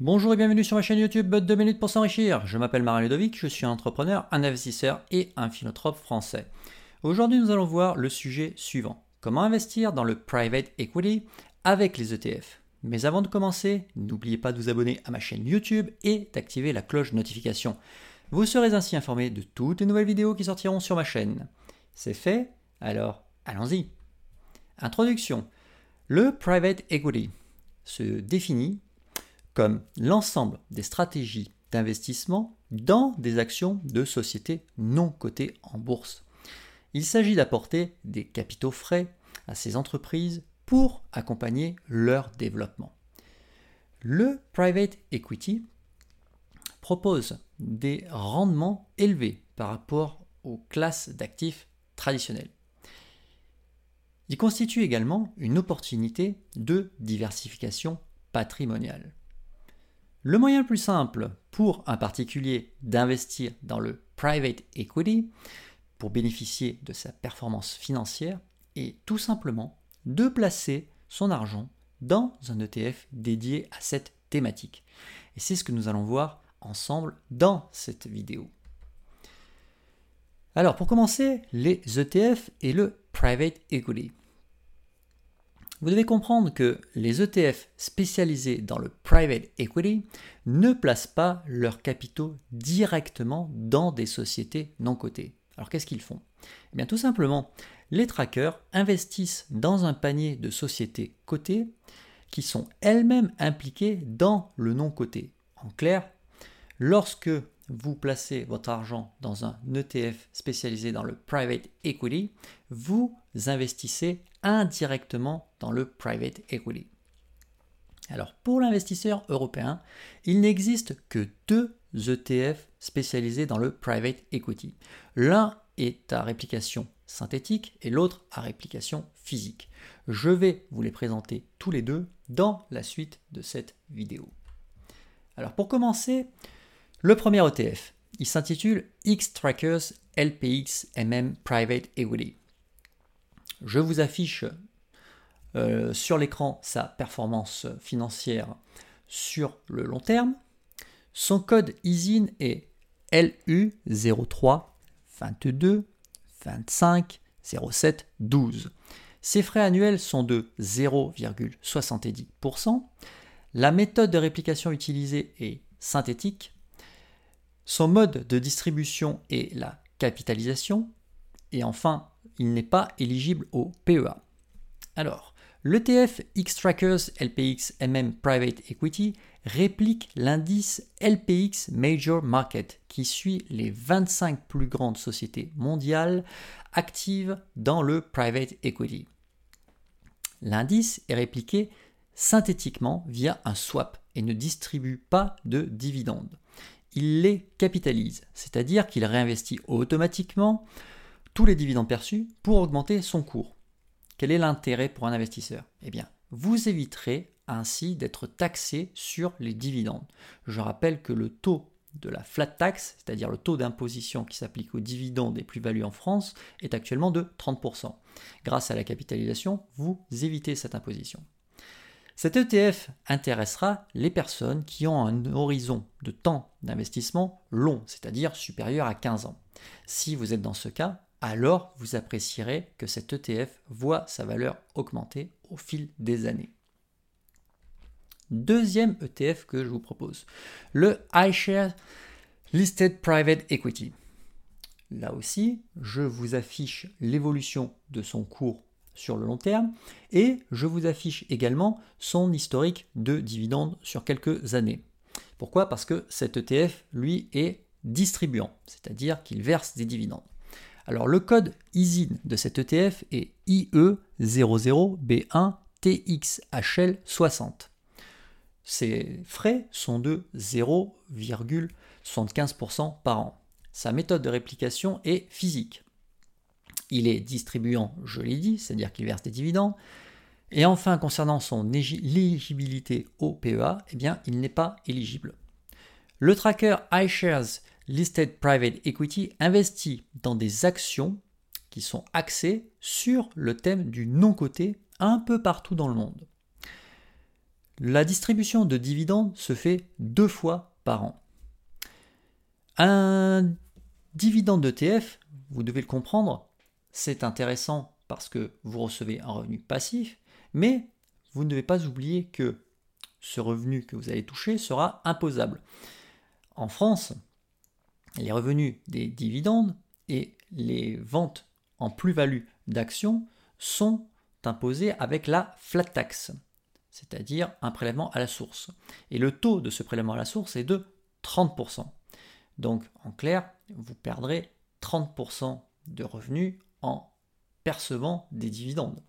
Bonjour et bienvenue sur ma chaîne YouTube 2 minutes pour s'enrichir. Je m'appelle Marin Ludovic, je suis entrepreneur, un investisseur et un philanthrope français. Aujourd'hui, nous allons voir le sujet suivant. Comment investir dans le private equity avec les ETF. Mais avant de commencer, n'oubliez pas de vous abonner à ma chaîne YouTube et d'activer la cloche de notification. Vous serez ainsi informé de toutes les nouvelles vidéos qui sortiront sur ma chaîne. C'est fait Alors, allons-y. Introduction. Le private equity se définit comme l'ensemble des stratégies d'investissement dans des actions de sociétés non cotées en bourse. Il s'agit d'apporter des capitaux frais à ces entreprises pour accompagner leur développement. Le private equity propose des rendements élevés par rapport aux classes d'actifs traditionnels. Il constitue également une opportunité de diversification patrimoniale. Le moyen le plus simple pour un particulier d'investir dans le private equity pour bénéficier de sa performance financière est tout simplement de placer son argent dans un ETF dédié à cette thématique. Et c'est ce que nous allons voir ensemble dans cette vidéo. Alors pour commencer, les ETF et le private equity. Vous devez comprendre que les ETF spécialisés dans le private equity ne placent pas leurs capitaux directement dans des sociétés non cotées. Alors qu'est-ce qu'ils font? Eh bien tout simplement, les trackers investissent dans un panier de sociétés cotées qui sont elles-mêmes impliquées dans le non coté. En clair, lorsque vous placez votre argent dans un ETF spécialisé dans le private equity, vous investissez indirectement dans le private equity. Alors pour l'investisseur européen, il n'existe que deux ETF spécialisés dans le private equity. L'un est à réplication synthétique et l'autre à réplication physique. Je vais vous les présenter tous les deux dans la suite de cette vidéo. Alors pour commencer, le premier ETF, il s'intitule X-Trackers LPX MM Private Equity. Je vous affiche euh, sur l'écran sa performance financière sur le long terme. Son code ISIN est LU03 22 25 07 12. Ses frais annuels sont de 0,70%. La méthode de réplication utilisée est synthétique son mode de distribution est la capitalisation. Et enfin, il n'est pas éligible au PEA. Alors, l'ETF X-Trackers LPX MM Private Equity réplique l'indice LPX Major Market qui suit les 25 plus grandes sociétés mondiales actives dans le private equity. L'indice est répliqué synthétiquement via un swap et ne distribue pas de dividendes il les capitalise, c'est-à-dire qu'il réinvestit automatiquement tous les dividendes perçus pour augmenter son cours. Quel est l'intérêt pour un investisseur? Eh bien, vous éviterez ainsi d'être taxé sur les dividendes. Je rappelle que le taux de la flat tax, c'est-à-dire le taux d'imposition qui s'applique aux dividendes et plus-values en France, est actuellement de 30%. Grâce à la capitalisation, vous évitez cette imposition. Cet ETF intéressera les personnes qui ont un horizon de temps d'investissement long, c'est-à-dire supérieur à 15 ans. Si vous êtes dans ce cas, alors vous apprécierez que cet ETF voit sa valeur augmenter au fil des années. Deuxième ETF que je vous propose, le iShare Listed Private Equity. Là aussi, je vous affiche l'évolution de son cours sur le long terme et je vous affiche également son historique de dividendes sur quelques années. Pourquoi? Parce que cet ETF, lui, est distribuant, c'est-à-dire qu'il verse des dividendes. Alors le code ISIN de cet ETF est IE00B1TXHL60. Ses frais sont de 0,75% par an. Sa méthode de réplication est physique. Il est distribuant, je l'ai dit, c'est-à-dire qu'il verse des dividendes. Et enfin, concernant son éligibilité au PEA, eh bien, il n'est pas éligible. Le tracker iShares Listed Private Equity investit dans des actions qui sont axées sur le thème du non-coté un peu partout dans le monde. La distribution de dividendes se fait deux fois par an. Un dividende d'ETF, vous devez le comprendre, c'est intéressant parce que vous recevez un revenu passif, mais vous ne devez pas oublier que ce revenu que vous allez toucher sera imposable. En France, les revenus des dividendes et les ventes en plus-value d'actions sont imposés avec la flat tax, c'est-à-dire un prélèvement à la source. Et le taux de ce prélèvement à la source est de 30%. Donc en clair, vous perdrez 30% de revenus en percevant des dividendes.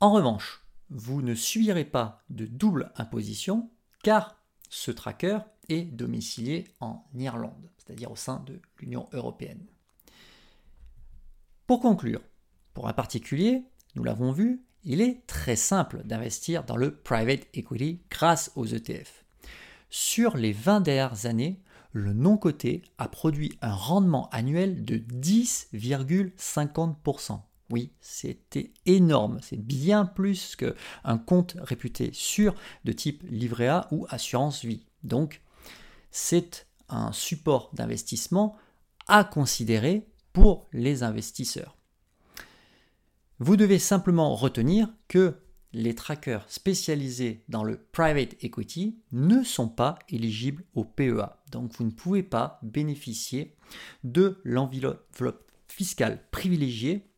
En revanche, vous ne subirez pas de double imposition car ce tracker est domicilié en Irlande, c'est-à-dire au sein de l'Union européenne. Pour conclure, pour un particulier, nous l'avons vu, il est très simple d'investir dans le private equity grâce aux ETF. Sur les 20 dernières années, le non-coté a produit un rendement annuel de 10,50%. Oui, c'était énorme, c'est bien plus qu'un compte réputé sûr de type livret A ou assurance vie. Donc, c'est un support d'investissement à considérer pour les investisseurs. Vous devez simplement retenir que les trackers spécialisés dans le private equity ne sont pas éligibles au PEA. Donc vous ne pouvez pas bénéficier de l'enveloppe fiscale privilégiée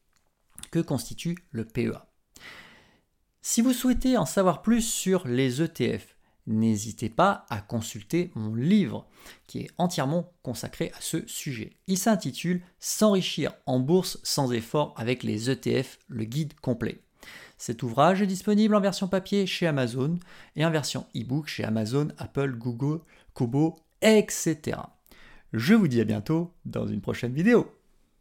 que constitue le PEA. Si vous souhaitez en savoir plus sur les ETF, n'hésitez pas à consulter mon livre qui est entièrement consacré à ce sujet. Il s'intitule S'enrichir en bourse sans effort avec les ETF, le guide complet. Cet ouvrage est disponible en version papier chez Amazon et en version e-book chez Amazon, Apple, Google, Kobo, etc. Je vous dis à bientôt dans une prochaine vidéo.